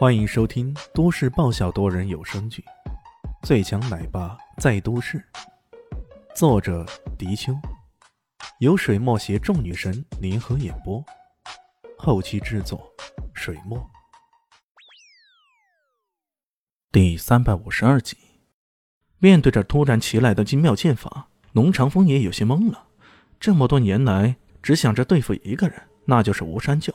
欢迎收听都市爆笑多人有声剧《最强奶爸在都市》，作者：迪秋，由水墨携众女神联合演播，后期制作：水墨。第三百五十二集，面对着突然袭来的精妙剑法，龙长风也有些懵了。这么多年来，只想着对付一个人，那就是吴山教，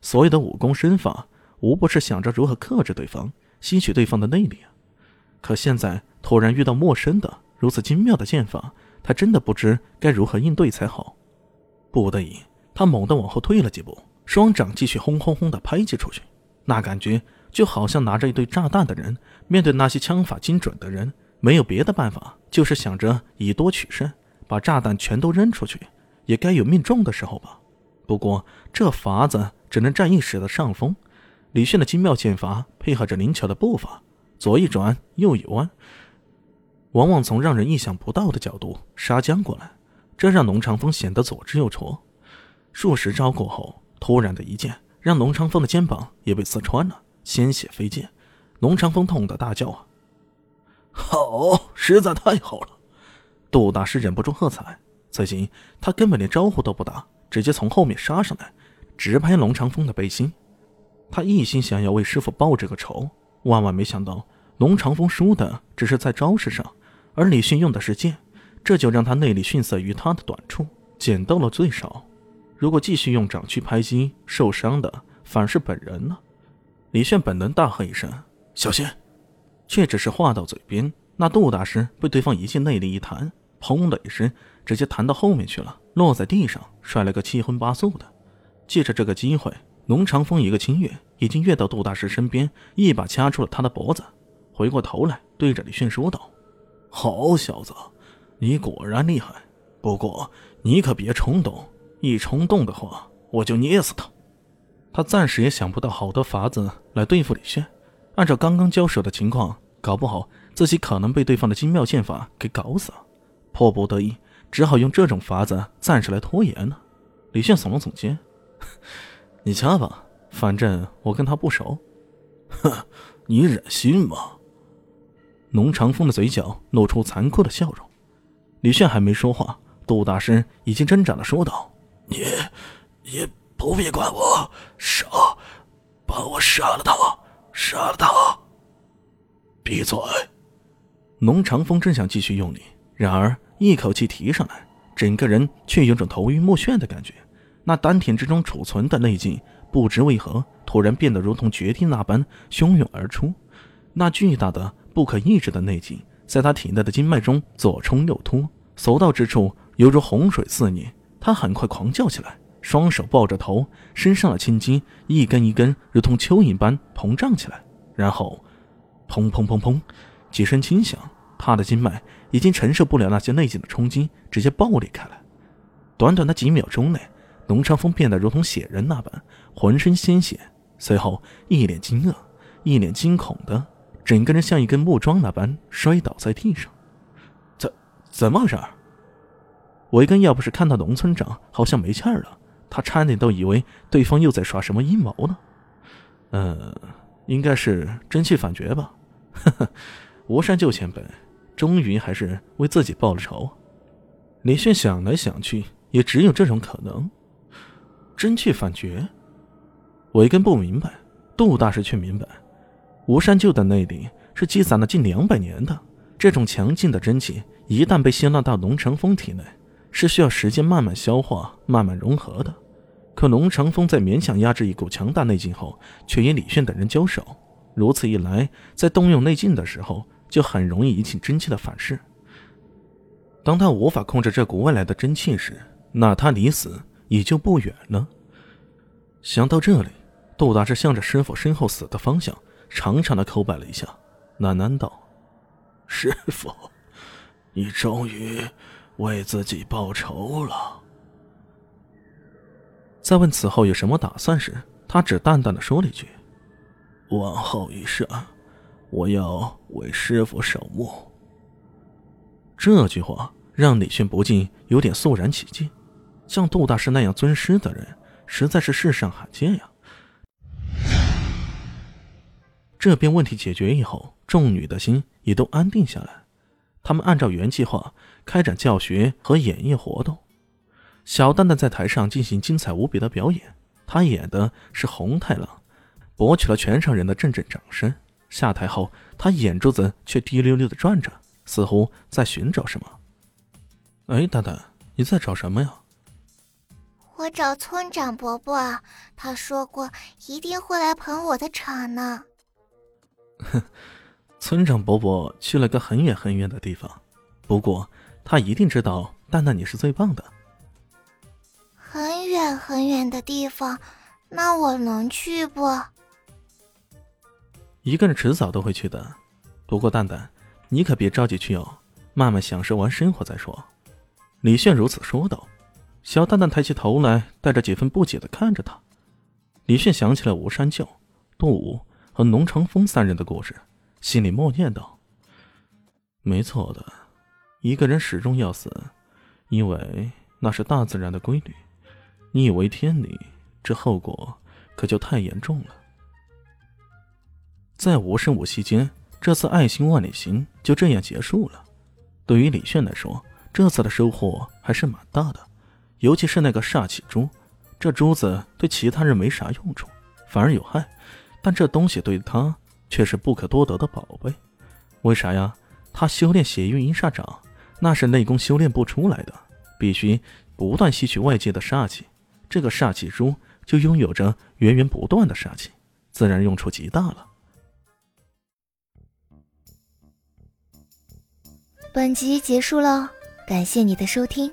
所有的武功身法。无不是想着如何克制对方，吸取对方的内力啊！可现在突然遇到陌生的如此精妙的剑法，他真的不知该如何应对才好。不得已，他猛地往后退了几步，双掌继续轰轰轰地拍击出去。那感觉就好像拿着一堆炸弹的人面对那些枪法精准的人，没有别的办法，就是想着以多取胜，把炸弹全都扔出去，也该有命中的时候吧。不过这法子只能占一时的上风。李炫的精妙剑法配合着灵巧的步伐，左一转，右一弯，往往从让人意想不到的角度杀将过来，这让龙长风显得左支右绌。数十招过后，突然的一剑让龙长风的肩膀也被刺穿了，鲜血飞溅。龙长风痛得大叫：“啊！好，实在太好了！”杜大师忍不住喝彩。此行他根本连招呼都不打，直接从后面杀上来，直拍龙长风的背心。他一心想要为师傅报这个仇，万万没想到龙长风输的只是在招式上，而李迅用的是剑，这就让他内力逊色于他的短处，捡到了最少。如果继续用掌去拍击，受伤的反而是本人呢。李炫本能大喝一声：“小心！”却只是话到嘴边，那杜大师被对方一记内力一弹，砰的一声，直接弹到后面去了，落在地上，摔了个七荤八素的。借着这个机会。龙长风一个轻跃，已经跃到杜大师身边，一把掐住了他的脖子，回过头来对着李迅说道：“好小子，你果然厉害。不过你可别冲动，一冲动的话，我就捏死他。”他暂时也想不到好的法子来对付李炫。按照刚刚交手的情况，搞不好自己可能被对方的精妙剑法给搞死。迫不得已，只好用这种法子暂时来拖延了。李炫耸了耸肩。你掐吧，反正我跟他不熟。哼，你忍心吗？龙长风的嘴角露出残酷的笑容。李炫还没说话，杜大师已经挣扎的说道：“你，你不必管我，杀，把我杀了他，杀了他。”闭嘴！龙长风正想继续用力，然而一口气提上来，整个人却有种头晕目眩的感觉。那丹田之中储存的内劲，不知为何突然变得如同决堤那般汹涌而出。那巨大的、不可抑制的内劲，在他体内的经脉中左冲右突，所到之处犹如洪水肆虐。他很快狂叫起来，双手抱着头，身上的青筋一根一根如同蚯蚓般膨胀起来。然后，砰砰砰砰，几声轻响，他的经脉已经承受不了那些内劲的冲击，直接爆裂开来。短短的几秒钟内。龙长风变得如同血人那般，浑身鲜血，随后一脸惊愕，一脸惊恐的，整个人像一根木桩那般摔倒在地上。怎怎么回事？维根要不是看到龙村长好像没气儿了，他差点都以为对方又在耍什么阴谋呢。嗯，应该是真气反绝吧。呵 呵，吴山旧前辈，终于还是为自己报了仇。李炫想来想去，也只有这种可能。真气反绝，我一根不明白，杜大师却明白。吴山旧的内力是积攒了近两百年的，这种强劲的真气一旦被吸纳到龙长风体内，是需要时间慢慢消化、慢慢融合的。可龙长风在勉强压制一股强大内劲后，却与李炫等人交手，如此一来，在动用内劲的时候，就很容易引起真气的反噬。当他无法控制这股外来的真气时，那他离死。也就不远了。想到这里，杜大师向着师傅身后死的方向长长的叩拜了一下，喃喃道：“师傅，你终于为自己报仇了。”在问此后有什么打算时，他只淡淡的说了一句：“往后余生，我要为师傅守墓。”这句话让李迅不禁有点肃然起敬。像杜大师那样尊师的人，实在是世上罕见呀。这边问题解决以后，众女的心也都安定下来。他们按照原计划开展教学和演绎活动。小蛋蛋在台上进行精彩无比的表演，他演的是红太狼，博取了全场人的阵阵掌声。下台后，他眼珠子却滴溜溜的转着，似乎在寻找什么。哎，蛋蛋，你在找什么呀？我找村长伯伯，他说过一定会来捧我的场呢。哼，村长伯伯去了个很远很远的地方，不过他一定知道蛋蛋你是最棒的。很远很远的地方，那我能去不？一个人迟早都会去的，不过蛋蛋，你可别着急去哦，慢慢享受完生活再说。李炫如此说道。小蛋蛋抬起头来，带着几分不解的看着他。李炫想起了吴山教、杜武和农长风三人的故事，心里默念道：“没错的，一个人始终要死，因为那是大自然的规律。你以为天理，这后果可就太严重了。”在无声无息间，这次爱心万里行就这样结束了。对于李炫来说，这次的收获还是蛮大的。尤其是那个煞气珠，这珠子对其他人没啥用处，反而有害，但这东西对他却是不可多得的宝贝。为啥呀？他修炼血运阴煞掌，那是内功修炼不出来的，必须不断吸取外界的煞气。这个煞气珠就拥有着源源不断的煞气，自然用处极大了。本集结束了，感谢你的收听。